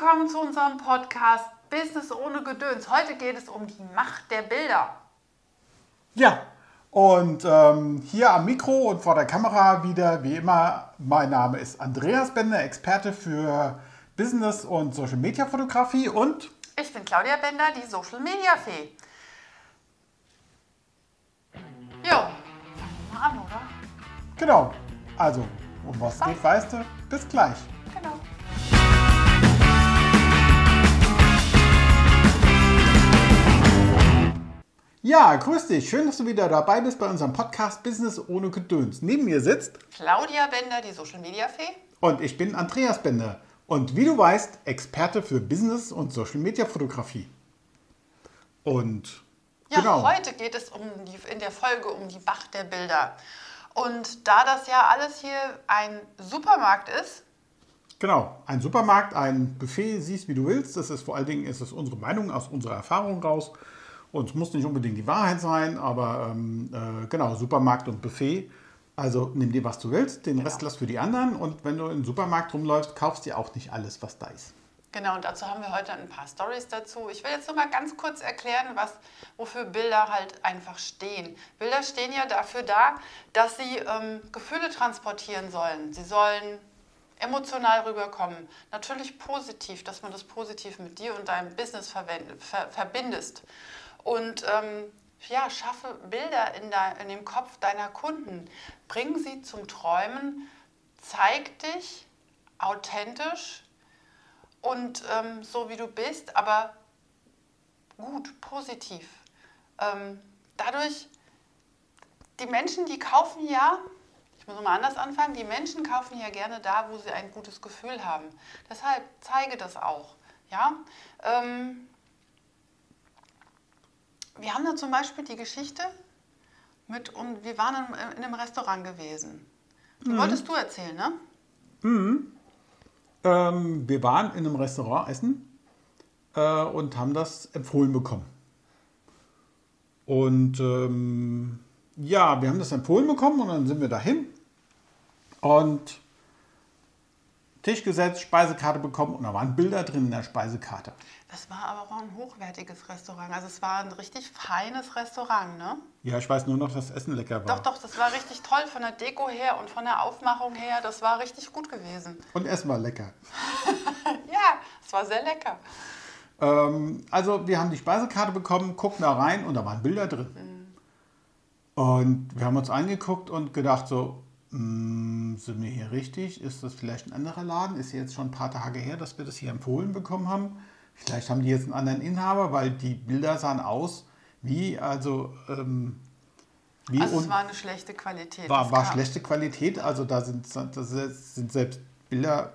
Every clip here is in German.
willkommen zu unserem Podcast Business ohne Gedöns. Heute geht es um die Macht der Bilder. Ja, und ähm, hier am Mikro und vor der Kamera wieder, wie immer, mein Name ist Andreas Bender, Experte für Business und Social Media Fotografie und Ich bin Claudia Bender, die Social Media Fee. Jo, fangen wir mal an, oder? genau, also um was geht, weißt du? Bis gleich. Ja, grüß dich. Schön, dass du wieder dabei bist bei unserem Podcast Business ohne Gedöns. Neben mir sitzt Claudia Bender, die Social Media Fee. und ich bin Andreas Bender. Und wie du weißt, Experte für Business und Social Media Fotografie. Und Ja, genau. heute geht es um die, in der Folge um die Macht der Bilder. Und da das ja alles hier ein Supermarkt ist, Genau, ein Supermarkt, ein Buffet, siehst wie du willst. Das ist vor allen Dingen ist es unsere Meinung aus unserer Erfahrung raus. Und es muss nicht unbedingt die Wahrheit sein, aber ähm, äh, genau, Supermarkt und Buffet. Also nimm dir, was du willst, den Rest lass für die anderen. Und wenn du im Supermarkt rumläufst, kaufst dir auch nicht alles, was da ist. Genau, und dazu haben wir heute ein paar Stories dazu. Ich will jetzt nur mal ganz kurz erklären, was, wofür Bilder halt einfach stehen. Bilder stehen ja dafür da, dass sie ähm, Gefühle transportieren sollen. Sie sollen emotional rüberkommen. Natürlich positiv, dass man das positiv mit dir und deinem Business ver verbindest. Und ähm, ja, schaffe Bilder in, de, in dem Kopf deiner Kunden. Bring sie zum Träumen. Zeig dich authentisch und ähm, so wie du bist, aber gut, positiv. Ähm, dadurch, die Menschen, die kaufen ja, ich muss mal anders anfangen, die Menschen kaufen ja gerne da, wo sie ein gutes Gefühl haben. Deshalb zeige das auch. Ja? Ähm, wir haben da zum Beispiel die Geschichte mit, und wir waren in, in einem Restaurant gewesen. Die wolltest du erzählen, ne? Ähm, wir waren in einem Restaurant essen äh, und haben das empfohlen bekommen. Und ähm, ja, wir haben das empfohlen bekommen und dann sind wir dahin und Tisch gesetzt, Speisekarte bekommen und da waren Bilder drin in der Speisekarte. Das war aber auch ein hochwertiges Restaurant. Also es war ein richtig feines Restaurant, ne? Ja, ich weiß nur noch, dass das Essen lecker war. Doch, doch, das war richtig toll von der Deko her und von der Aufmachung her. Das war richtig gut gewesen. Und Essen war lecker. Ja, es war sehr lecker. Ähm, also wir haben die Speisekarte bekommen, gucken da rein und da waren Bilder drin. Und wir haben uns angeguckt und gedacht so, "Mm, sind wir hier richtig? Ist das vielleicht ein anderer Laden? Ist jetzt schon ein paar Tage her, dass wir das hier empfohlen bekommen haben? Vielleicht haben die jetzt einen anderen Inhaber, weil die Bilder sahen aus wie, also, ähm, wie Also es war eine schlechte Qualität. war, war schlechte Qualität. Also da sind, das sind selbst Bilder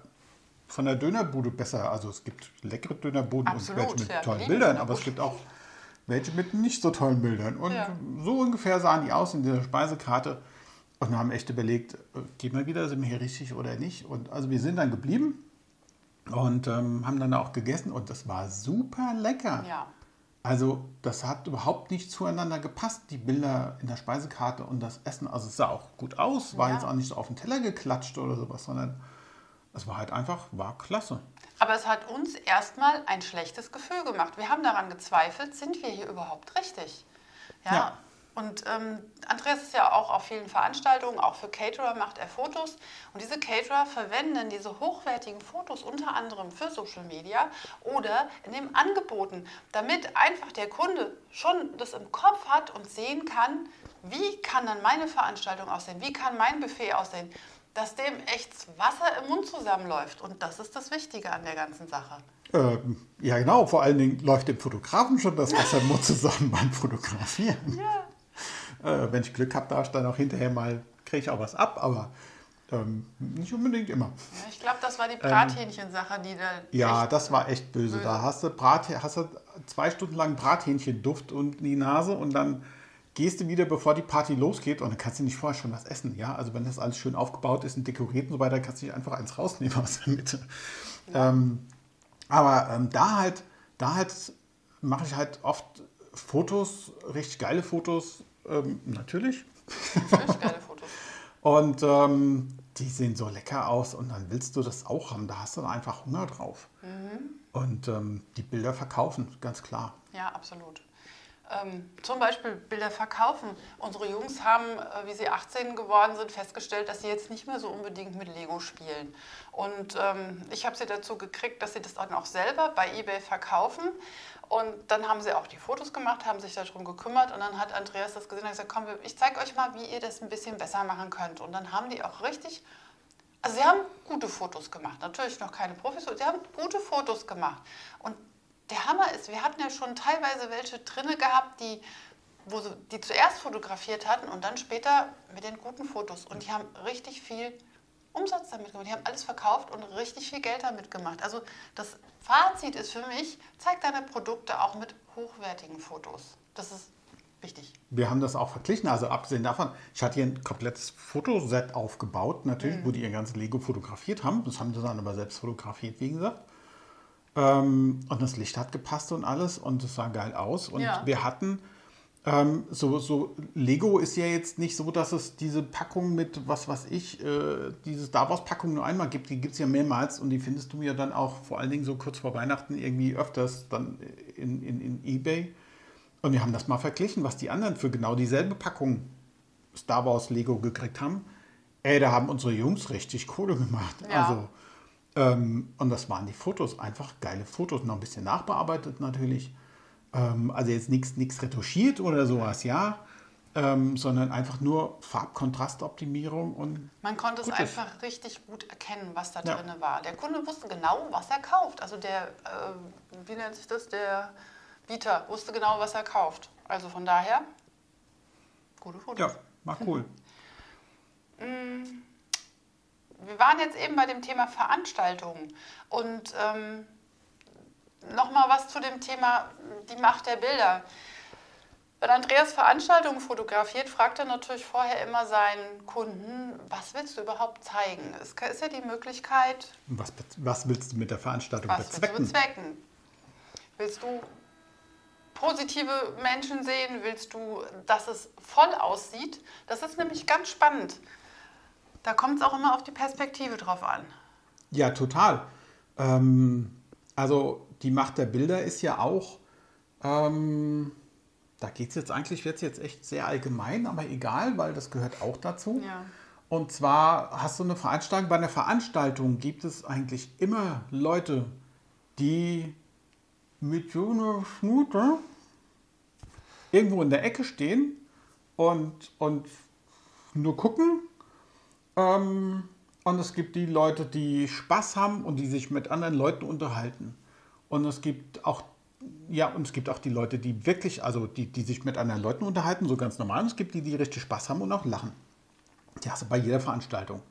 von der Dönerbude besser. Also es gibt leckere Dönerbuden Absolut, und welche mit ja, tollen Bildern, aber es gibt auch welche mit nicht so tollen Bildern. Und Ja. so ungefähr sahen die aus in dieser Speisekarte. Und wir haben echt überlegt, äh, gehen wir wieder, sind wir hier richtig oder nicht? Und also wir sind dann geblieben und ähm, haben dann auch gegessen und das war super lecker. Ja. Also das hat überhaupt nicht zueinander gepasst, die Bilder in der Speisekarte und das Essen. Also es sah auch gut aus, war Ja. jetzt auch nicht so auf den Teller geklatscht oder sowas, sondern es war halt einfach, war klasse. Aber es hat uns erstmal ein schlechtes Gefühl gemacht. Wir haben daran gezweifelt, sind wir hier überhaupt richtig? Ja. Ja. Und ähm, Andreas ist ja auch auf vielen Veranstaltungen, auch für Caterer macht er Fotos. Und diese Caterer verwenden diese hochwertigen Fotos unter anderem für Social Media oder in den Angeboten, damit einfach der Kunde schon das im Kopf hat und sehen kann, wie kann dann meine Veranstaltung aussehen, wie kann mein Buffet aussehen, dass dem echt das Wasser im Mund zusammenläuft. Und das ist das Wichtige an der ganzen Sache. Ähm, ja genau, vor allen Dingen läuft dem Fotografen schon das Wasser im Mund zusammen beim Fotografieren. Ja. Äh, wenn ich Glück habe, darf ich dann auch hinterher mal, kriege ich auch was ab, aber ähm, nicht unbedingt immer. Ja, Ich glaube, das war die Brathähnchensache, die da. Ja, das war echt böse. Böse. Da hast du, Brat, hast du zwei Stunden lang Brathähnchenduft und die Nase und dann gehst du wieder, bevor die Party losgeht und dann kannst du nicht vorher schon was essen. Ja, also wenn das alles schön aufgebaut ist und dekoriert und so weiter, kannst du nicht einfach eins rausnehmen aus der Mitte. Ähm, aber ähm, da halt, da halt mache ich halt oft Fotos, richtig geile Fotos, ähm, natürlich. Geile Fotos. Und ähm, die sehen so lecker aus und dann willst du das auch haben. Da hast du dann einfach Hunger drauf. Und ähm, die Bilder verkaufen, ganz klar. Ja, absolut. Ähm, zum Beispiel Bilder verkaufen. Unsere Jungs haben, äh, wie sie 18 geworden sind, festgestellt, dass sie jetzt nicht mehr so unbedingt mit Lego spielen. Und ähm, ich habe sie dazu gekriegt, dass sie das dann auch selber bei eBay verkaufen. Und dann haben sie auch die Fotos gemacht, haben sich darum gekümmert. Und dann hat Andreas das gesehen und gesagt, komm, ich zeige euch mal, wie ihr das ein bisschen besser machen könnt. Und dann haben die auch richtig also sie haben gute Fotos gemacht, natürlich noch keine Profis, sie haben gute Fotos gemacht. Und der Hammer ist, wir hatten ja schon teilweise welche drinne gehabt, die, wo sie, die zuerst fotografiert hatten und dann später mit den guten Fotos. Und die haben richtig viel Umsatz damit gemacht. Die haben alles verkauft und richtig viel Geld damit gemacht. Also das Fazit ist für mich, zeig deine Produkte auch mit hochwertigen Fotos. Das ist wichtig. Wir haben das auch verglichen. Also abgesehen davon, ich hatte hier ein komplettes Fotoset aufgebaut, natürlich, mhm. wo die ihr ganzes Lego fotografiert haben. Das haben sie dann aber selbst fotografiert, wie gesagt. Ähm, und das Licht hat gepasst und alles und es sah geil aus. Und ja. wir hatten ähm, so, so, Lego ist ja jetzt nicht so, dass es diese Packung mit, was weiß ich, äh, diese Star Wars-Packung nur einmal gibt. Die gibt es ja mehrmals und die findest du ja dann auch vor allen Dingen so kurz vor Weihnachten irgendwie öfters dann in, in, in Ebay. Und wir haben das mal verglichen, was die anderen für genau dieselbe Packung Star Wars Lego gekriegt haben. Ey, da haben unsere Jungs richtig Kohle gemacht. Ja. Also ähm, und das waren die Fotos, einfach geile Fotos, noch ein bisschen nachbearbeitet natürlich. Ähm, also jetzt nichts retuschiert oder sowas, ja. Ähm, sondern einfach nur Farbkontrastoptimierung und. Man konnte es einfach richtig gut erkennen, was da ja. drin war. Der Kunde wusste genau, was er kauft. Also der, äh, wie nennt sich das, der Bieter wusste genau, was er kauft. Also von daher, gute Fotos. Ja, war cool. mm wir waren jetzt eben bei dem Thema Veranstaltungen und ähm, nochmal was zu dem Thema die Macht der Bilder. Wenn Andreas Veranstaltungen fotografiert, fragt er natürlich vorher immer seinen Kunden, was willst du überhaupt zeigen? Es ist ja die Möglichkeit. Was, was willst du mit der Veranstaltung was bezwecken? Willst du bezwecken? Willst du positive Menschen sehen? Willst du, dass es voll aussieht? Das ist nämlich ganz spannend. Da kommt es auch immer auf die Perspektive drauf an. Ja, total. Ähm, also die Macht der Bilder ist ja auch, ähm, da geht es jetzt eigentlich, wird jetzt echt sehr allgemein, aber egal, weil das gehört auch dazu. Ja. Und zwar hast du eine Veranstaltung, bei einer Veranstaltung gibt es eigentlich immer Leute, die mit so einer Schnute irgendwo in der Ecke stehen und, und nur gucken ähm, und es gibt die Leute, die Spaß haben und die sich mit anderen Leuten unterhalten. Und es gibt auch, ja, und es gibt auch die Leute, die wirklich, also die, die sich mit anderen Leuten unterhalten, so ganz normal. Und es gibt die, die richtig Spaß haben und auch lachen. Die hast du bei jeder Veranstaltung.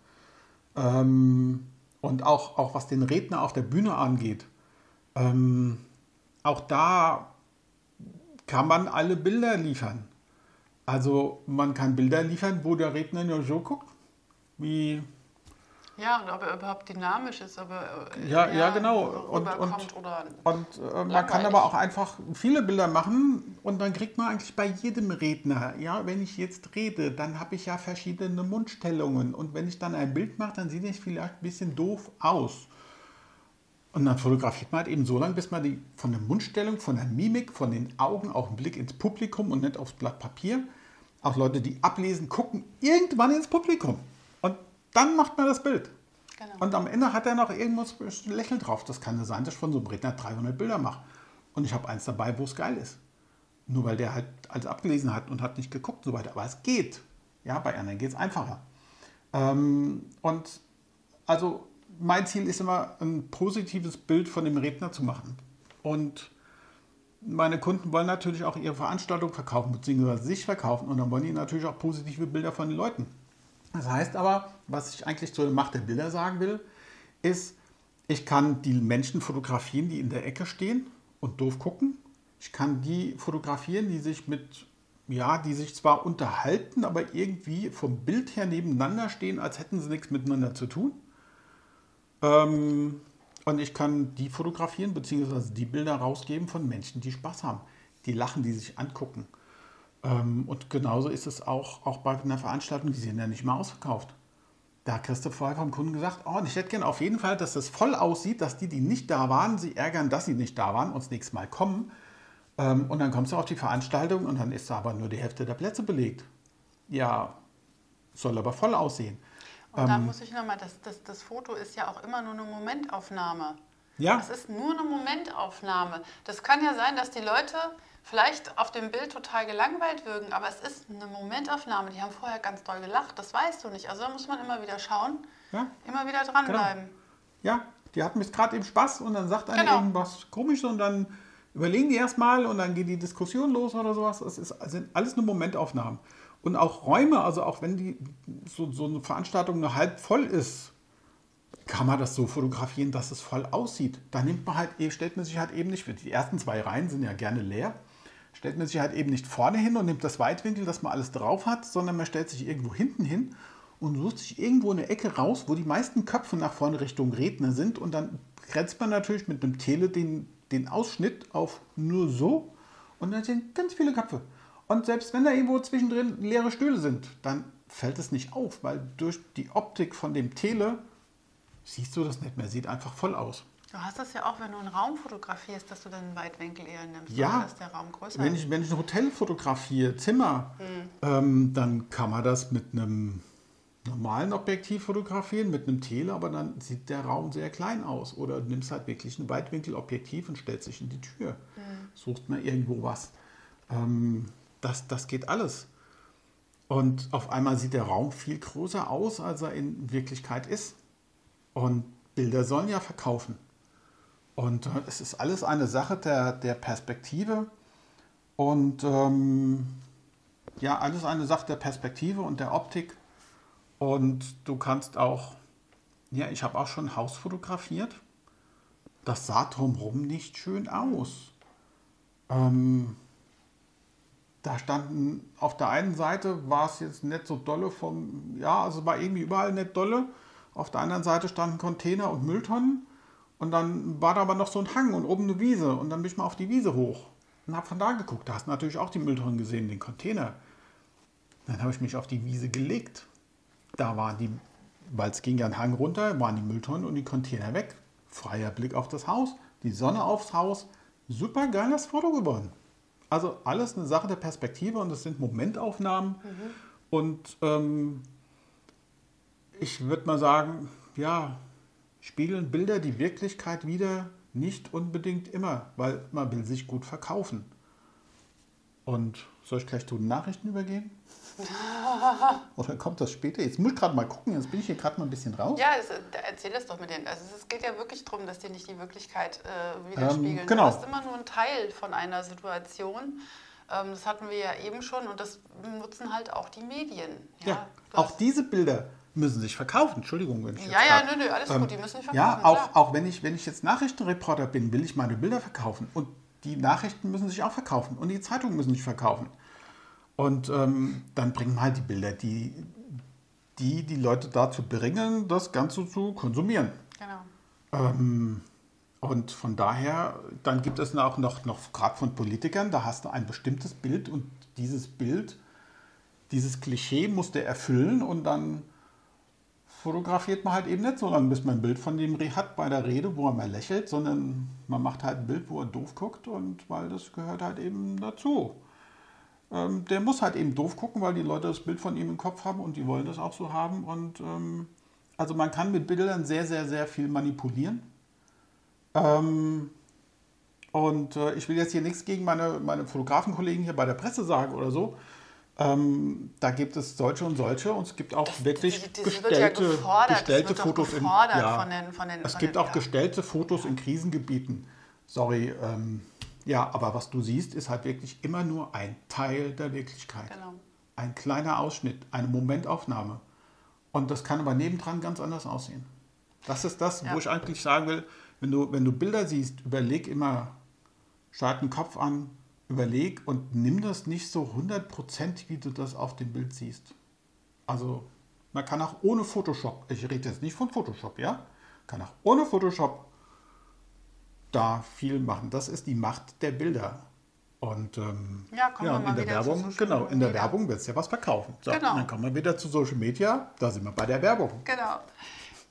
Ähm, und auch, auch was den Redner auf der Bühne angeht, ähm, auch da kann man alle Bilder liefern. Also man kann Bilder liefern, wo der Redner nur so guckt wie. Ja, und ob er überhaupt dynamisch ist, ob er äh, ja, ja, genau. Und, und, und äh, man kann aber auch einfach viele Bilder machen und dann kriegt man eigentlich bei jedem Redner, ja, wenn ich jetzt rede, dann habe ich ja verschiedene Mundstellungen und wenn ich dann ein Bild mache, dann sieht es vielleicht ein bisschen doof aus. Und dann fotografiert man halt eben so lange, bis man die von der Mundstellung, von der Mimik, von den Augen auch einen Blick ins Publikum und nicht aufs Blatt Papier. Auch Leute, die ablesen, gucken irgendwann ins Publikum. Dann macht man das Bild. Genau. Und am Ende hat er noch irgendwas ein Lächeln drauf. Das kann sein, dass ich von so einem Redner 300 Bilder mache. Und ich habe eins dabei, wo es geil ist. Nur weil der halt alles abgelesen hat und hat nicht geguckt und so weiter. Aber es geht. Ja, bei anderen geht es einfacher. Ähm, und also mein Ziel ist immer, ein positives Bild von dem Redner zu machen. Und meine Kunden wollen natürlich auch ihre Veranstaltung verkaufen, beziehungsweise sich verkaufen. Und dann wollen die natürlich auch positive Bilder von den Leuten. Das heißt aber, was ich eigentlich zur Macht der Bilder sagen will, ist, ich kann die Menschen fotografieren, die in der Ecke stehen und doof gucken. Ich kann die fotografieren, die sich mit, ja, die sich zwar unterhalten, aber irgendwie vom Bild her nebeneinander stehen, als hätten sie nichts miteinander zu tun. Ähm, und ich kann die fotografieren, beziehungsweise die Bilder rausgeben von Menschen, die Spaß haben, die lachen, die sich angucken. Ähm, und genauso ist es auch, auch bei einer Veranstaltung, die sind ja nicht mehr ausverkauft. Da hat Christoph vorher vom Kunden gesagt, oh, ich hätte gerne auf jeden Fall, dass das voll aussieht, dass die, die nicht da waren, sie ärgern, dass sie nicht da waren und das nächste Mal kommen. Ähm, und dann kommst du auf die Veranstaltung und dann ist da aber nur die Hälfte der Plätze belegt. Ja, soll aber voll aussehen. Und da muss ich nochmal, das, das, das Foto ist ja auch immer nur eine Momentaufnahme. Ja. Das ist nur eine Momentaufnahme. Das kann ja sein, dass die Leute vielleicht auf dem Bild total gelangweilt wirken, aber es ist eine Momentaufnahme. Die haben vorher ganz doll gelacht, das weißt du nicht. Also da muss man immer wieder schauen, ja. immer wieder dranbleiben. Genau. Ja, die hatten jetzt gerade eben Spaß und dann sagt einer genau. irgendwas komisch und dann überlegen die erstmal und dann geht die Diskussion los oder sowas. Es ist, sind alles nur Momentaufnahmen. Und auch Räume, also auch wenn die so, so eine Veranstaltung nur halb voll ist, kann man das so fotografieren, dass es voll aussieht. Da nimmt man halt, stellt man sich halt eben nicht, die ersten zwei Reihen sind ja gerne leer, stellt man sich halt eben nicht vorne hin und nimmt das Weitwinkel, dass man alles drauf hat, sondern man stellt sich irgendwo hinten hin und sucht sich irgendwo eine Ecke raus, wo die meisten Köpfe nach vorne Richtung Redner sind und dann grenzt man natürlich mit einem Tele den, den Ausschnitt auf nur so und dann sind ganz viele Köpfe. Und selbst wenn da irgendwo zwischendrin leere Stühle sind, dann fällt es nicht auf, weil durch die Optik von dem Tele siehst du das nicht mehr, sieht einfach voll aus. Du hast das ja auch, wenn du einen Raum fotografierst, dass du dann einen Weitwinkel eher nimmst, ja, dass der Raum größer wenn ich, Wenn ich ein Hotel fotografiere, Zimmer, mhm. ähm, dann kann man das mit einem normalen Objektiv fotografieren, mit einem Tele, aber dann sieht der Raum sehr klein aus. Oder du nimmst halt wirklich ein Weitwinkelobjektiv und stellst dich in die Tür. Mhm. Suchst mal irgendwo was. Ähm, das, das geht alles. Und auf einmal sieht der Raum viel größer aus, als er in Wirklichkeit ist. Und Bilder sollen ja verkaufen. Und äh, es ist alles eine Sache der, der Perspektive. Und ähm, ja, alles eine Sache der Perspektive und der Optik. Und du kannst auch, ja, ich habe auch schon ein Haus fotografiert. Das sah drumherum nicht schön aus. Ähm, da standen auf der einen Seite war es jetzt nicht so dolle vom, ja, also war irgendwie überall nicht dolle. Auf der anderen Seite standen Container und Mülltonnen. Und dann war da aber noch so ein Hang und oben eine Wiese. Und dann bin ich mal auf die Wiese hoch und habe von da geguckt. Da hast du natürlich auch die Mülltonnen gesehen, den Container. Dann habe ich mich auf die Wiese gelegt. Da waren die, weil es ging ja ein Hang runter, waren die Mülltonnen und die Container weg. Freier Blick auf das Haus, die Sonne aufs Haus. Super geiles Foto geworden. Also alles eine Sache der Perspektive und es sind Momentaufnahmen. Mhm. Und ähm, ich würde mal sagen, ja, spiegeln Bilder die Wirklichkeit wieder nicht unbedingt immer, weil man will sich gut verkaufen. Und soll ich gleich zu den Nachrichten übergehen? Oder kommt das später? Jetzt muss ich gerade mal gucken, jetzt bin ich hier gerade mal ein bisschen raus. Ja, das, erzähl das doch mit denen. Also es geht ja wirklich darum, dass die nicht die Wirklichkeit äh, widerspiegeln. Ähm, genau. Du hast immer nur einen Teil von einer Situation. Ähm, das hatten wir ja eben schon und das nutzen halt auch die Medien. Ja, ja auch diese Bilder müssen sich verkaufen. Entschuldigung, wenn ich Ja, ja, nö, nö, alles ähm, gut, die müssen sich verkaufen. Ja, auch, auch wenn, ich, wenn ich jetzt Nachrichtenreporter bin, will ich meine Bilder verkaufen. Und die Nachrichten müssen sich auch verkaufen. Und die Zeitungen müssen sich verkaufen. Und ähm, dann bringen halt die Bilder, die, die die Leute dazu bringen, das Ganze zu konsumieren. Genau. Ähm, und von daher, dann gibt es auch noch, noch gerade von Politikern, da hast du ein bestimmtes Bild und dieses Bild, dieses Klischee musst du erfüllen und dann fotografiert man halt eben nicht so lange, bis man ein Bild von dem hat bei der Rede, wo er mal lächelt, sondern man macht halt ein Bild, wo er doof guckt und weil das gehört halt eben dazu. Ähm, der muss halt eben doof gucken, weil die Leute das Bild von ihm im Kopf haben und die wollen das auch so haben. Und ähm, also man kann mit Bildern sehr, sehr, sehr viel manipulieren. Ähm, und äh, ich will jetzt hier nichts gegen meine, meine Fotografenkollegen hier bei der Presse sagen oder so. Ähm, da gibt es solche und solche und es gibt auch das, wirklich das, das gestellte, ja gestellte Fotos in ja, von den, von den, Es gibt den, auch ja. gestellte Fotos in Krisengebieten. Sorry, ähm, ja, aber was du siehst, ist halt wirklich immer nur ein Teil der Wirklichkeit. Genau. Ein kleiner Ausschnitt, eine Momentaufnahme. Und das kann aber nebendran ganz anders aussehen. Das ist das, wo ich eigentlich sagen will, wenn du, wenn du Bilder siehst, überleg immer, schalt den Kopf an, überleg und nimm das nicht so 100%, wie du das auf dem Bild siehst. Also man kann auch ohne Photoshop, ich rede jetzt nicht von Photoshop, ja, kann auch ohne Photoshop da viel machen. Das ist die Macht der Bilder. Und ähm, Ja, mal in der wieder Werbung, genau, in der Media. Werbung wird es ja was verkaufen. So, Genau. dann kommen wir wieder zu Social Media, da sind wir bei der Werbung. Genau.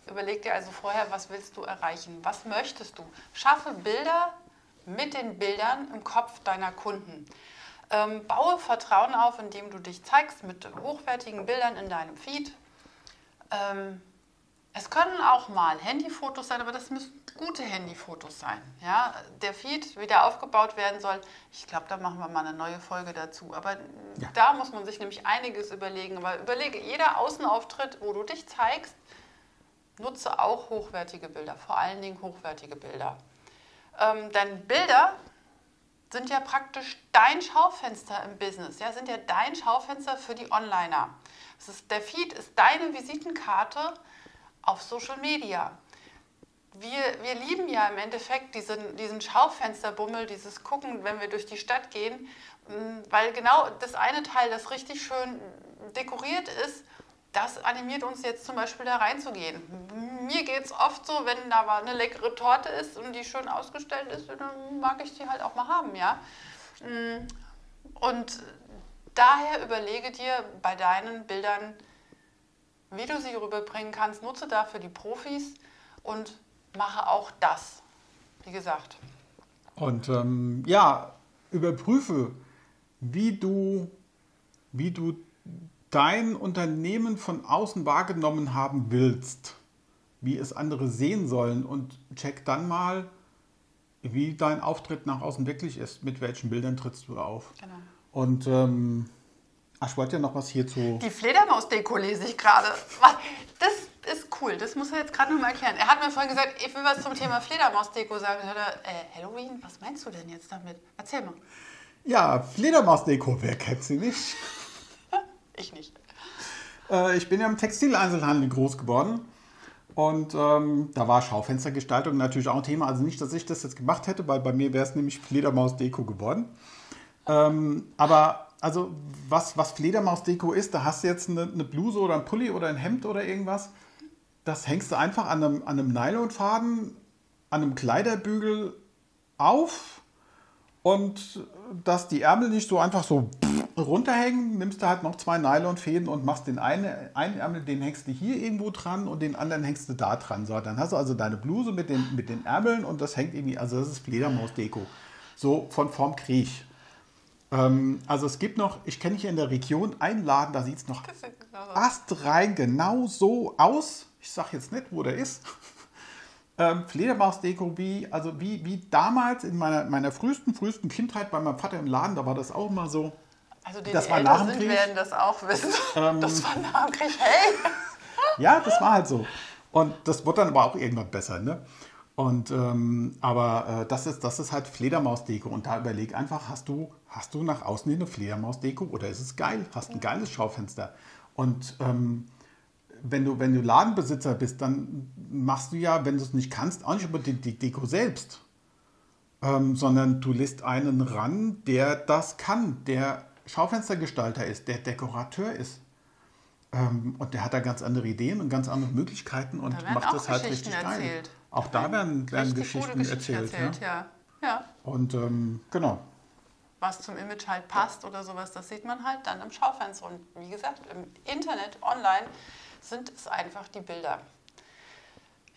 Überleg dir also vorher, was willst du erreichen? Was möchtest du? Schaffe Bilder mit den Bildern im Kopf deiner Kunden. Ähm, baue Vertrauen auf, indem du dich zeigst mit hochwertigen Bildern in deinem Feed. Ähm, es können auch mal Handyfotos sein, aber das müssen gute Handyfotos sein. Ja? Der Feed, wie der aufgebaut werden soll, ich glaube, da machen wir mal eine neue Folge dazu. Aber Ja. da muss man sich nämlich einiges überlegen. Aber überlege, jeder Außenauftritt, wo du dich zeigst, nutze auch hochwertige Bilder, vor allen Dingen hochwertige Bilder. Ähm, denn Bilder sind ja praktisch dein Schaufenster im Business, ja, sind ja dein Schaufenster für die Onliner. Es ist, der Feed ist deine Visitenkarte auf Social Media. Wir, wir lieben ja im Endeffekt diesen, diesen Schaufensterbummel, dieses Gucken, wenn wir durch die Stadt gehen, weil genau das eine Teil, das richtig schön dekoriert ist, das animiert uns jetzt zum Beispiel da reinzugehen. Mir geht es oft so, wenn da mal eine leckere Torte ist und die schön ausgestellt ist, dann mag ich die halt auch mal haben, ja. Mm, Und daher überlege dir bei deinen Bildern, wie du sie rüberbringen kannst. Nutze dafür die Profis und mache auch das. Wie gesagt. Und ähm, ja, überprüfe, wie du, wie du dein Unternehmen von außen wahrgenommen haben willst, wie es andere sehen sollen und check dann mal, wie dein Auftritt nach außen wirklich ist, mit welchen Bildern trittst du auf. Genau. Und ähm, ach, ich wollte ja noch was hierzu. Die Fledermaus-Deko lese ich gerade. Das ist cool, das muss er jetzt gerade noch mal erklären. Er hat mir vorhin gesagt, ich will was zum Thema Fledermaus-Deko sagen. Dann hat er, äh, Halloween, was meinst du denn jetzt damit? Erzähl mal. Ja, Fledermaus-Deko, wer kennt sie nicht? Ich nicht. Äh, ich bin ja im Textileinzelhandel groß geworden. Und ähm, da war Schaufenstergestaltung natürlich auch ein Thema. Also nicht, dass ich das jetzt gemacht hätte, weil bei mir wäre es nämlich Fledermaus-Deko geworden. Ähm, aber also was, was Fledermaus-Deko ist, da hast du jetzt eine, eine Bluse oder ein Pulli oder ein Hemd oder irgendwas. Das hängst du einfach an einem, an einem Nylonfaden, an einem Kleiderbügel auf und dass die Ärmel nicht so einfach so runterhängen, nimmst du halt noch zwei Nylonfäden und machst den einen, einen Ärmel, den hängst du hier irgendwo dran und den anderen hängst du da dran. So, dann hast du also deine Bluse mit den, mit den Ärmeln und das hängt irgendwie, also das ist Fledermaus-Deko. So von Form Kriech. Ähm, also es gibt noch, ich kenne hier in der Region einen Laden, da sieht es noch genau astrein genau so aus. Ich sage jetzt nicht, wo der ist. Ähm, Fledermaus-Deko wie, also wie, wie damals in meiner, meiner frühesten, frühesten Kindheit bei meinem Vater im Laden, da war das auch mal so. Also die, Das die war älter nach dem sind, Krieg. werden das auch wissen. Ähm, das war nach dem Krieg. Hey! Ja, das war halt so. Und das wurde dann aber auch irgendwann besser, ne? Und ähm, aber äh, das ist das ist halt Fledermaus-Deko und da überleg einfach, hast du hast du nach außen hin eine Fledermaus-Deko oder ist es geil? Hast ein geiles Schaufenster und ähm, wenn du wenn du Ladenbesitzer bist, dann machst du ja, wenn du es nicht kannst, auch nicht über die, die Deko selbst, ähm, sondern du lässt einen ran, der das kann, der Schaufenstergestalter ist, der Dekorateur ist. Ähm, und der hat da ganz andere Ideen und ganz andere Möglichkeiten und Da macht das halt richtig geil. erzählt. Auch da werden, werden Geschichten, Geschichten erzählt. erzählt, ja. ja. ja. Und ähm, genau. was zum Image halt passt oder sowas, das sieht man halt dann im Schaufenster. Und wie gesagt, im Internet, online, sind es einfach die Bilder.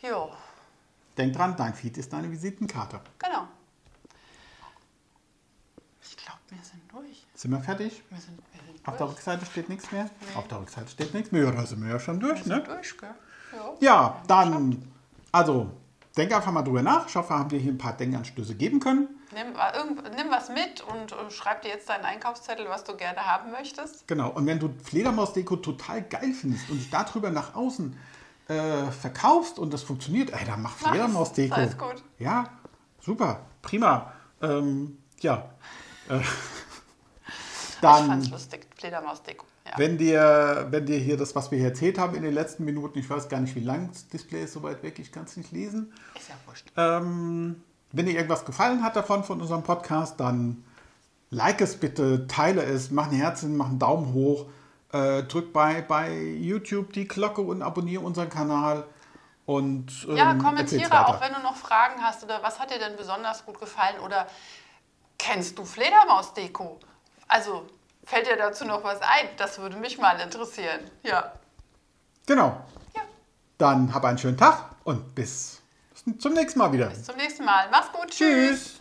Jo, Denk dran, dein Feed ist deine Visitenkarte. genau. Ich glaube, wir sind durch. Sind wir fertig? Wir sind, wir sind Auf der durch. Rückseite steht nichts mehr? Auf der Rückseite steht nichts mehr. Ja, da sind wir ja schon durch, Wir ne? sind durch, gell? Ja. Ja, dann, also, denk einfach mal drüber nach. Ich hoffe, haben wir hier ein paar Denkanstöße geben können. Nimm, äh, nimm was mit und äh, schreib dir jetzt deinen Einkaufszettel, was du gerne haben möchtest. Genau, und wenn du Fledermaus-Deko total geil findest und dich darüber nach außen äh, verkaufst und das funktioniert, ey, dann mach Fledermaus-Deko. alles gut. Ja, super, prima. Ähm, ja. Äh, ich dann, fand's lustig, Fledermausdeko. Ja. wenn dir, wenn dir hier das, was wir hier erzählt haben in den letzten Minuten, ich weiß gar nicht, wie lang das Display ist, so weit weg, ich kann es nicht lesen. Ist ja wurscht. Ähm, wenn dir irgendwas gefallen hat davon von unserem Podcast, dann like es bitte, teile es, mach ein Herzchen, mach einen Daumen hoch, äh, drück bei, bei YouTube die Glocke und abonniere unseren Kanal und ähm, Ja, kommentiere auch, wenn du noch Fragen hast oder was hat dir denn besonders gut gefallen oder Kennst du Fledermausdeko? Also, fällt dir dazu noch was ein? Das würde mich mal interessieren. Ja. Genau. Ja. Dann hab einen schönen Tag und bis zum nächsten Mal wieder. Bis zum nächsten Mal. Mach's gut. Tschüss.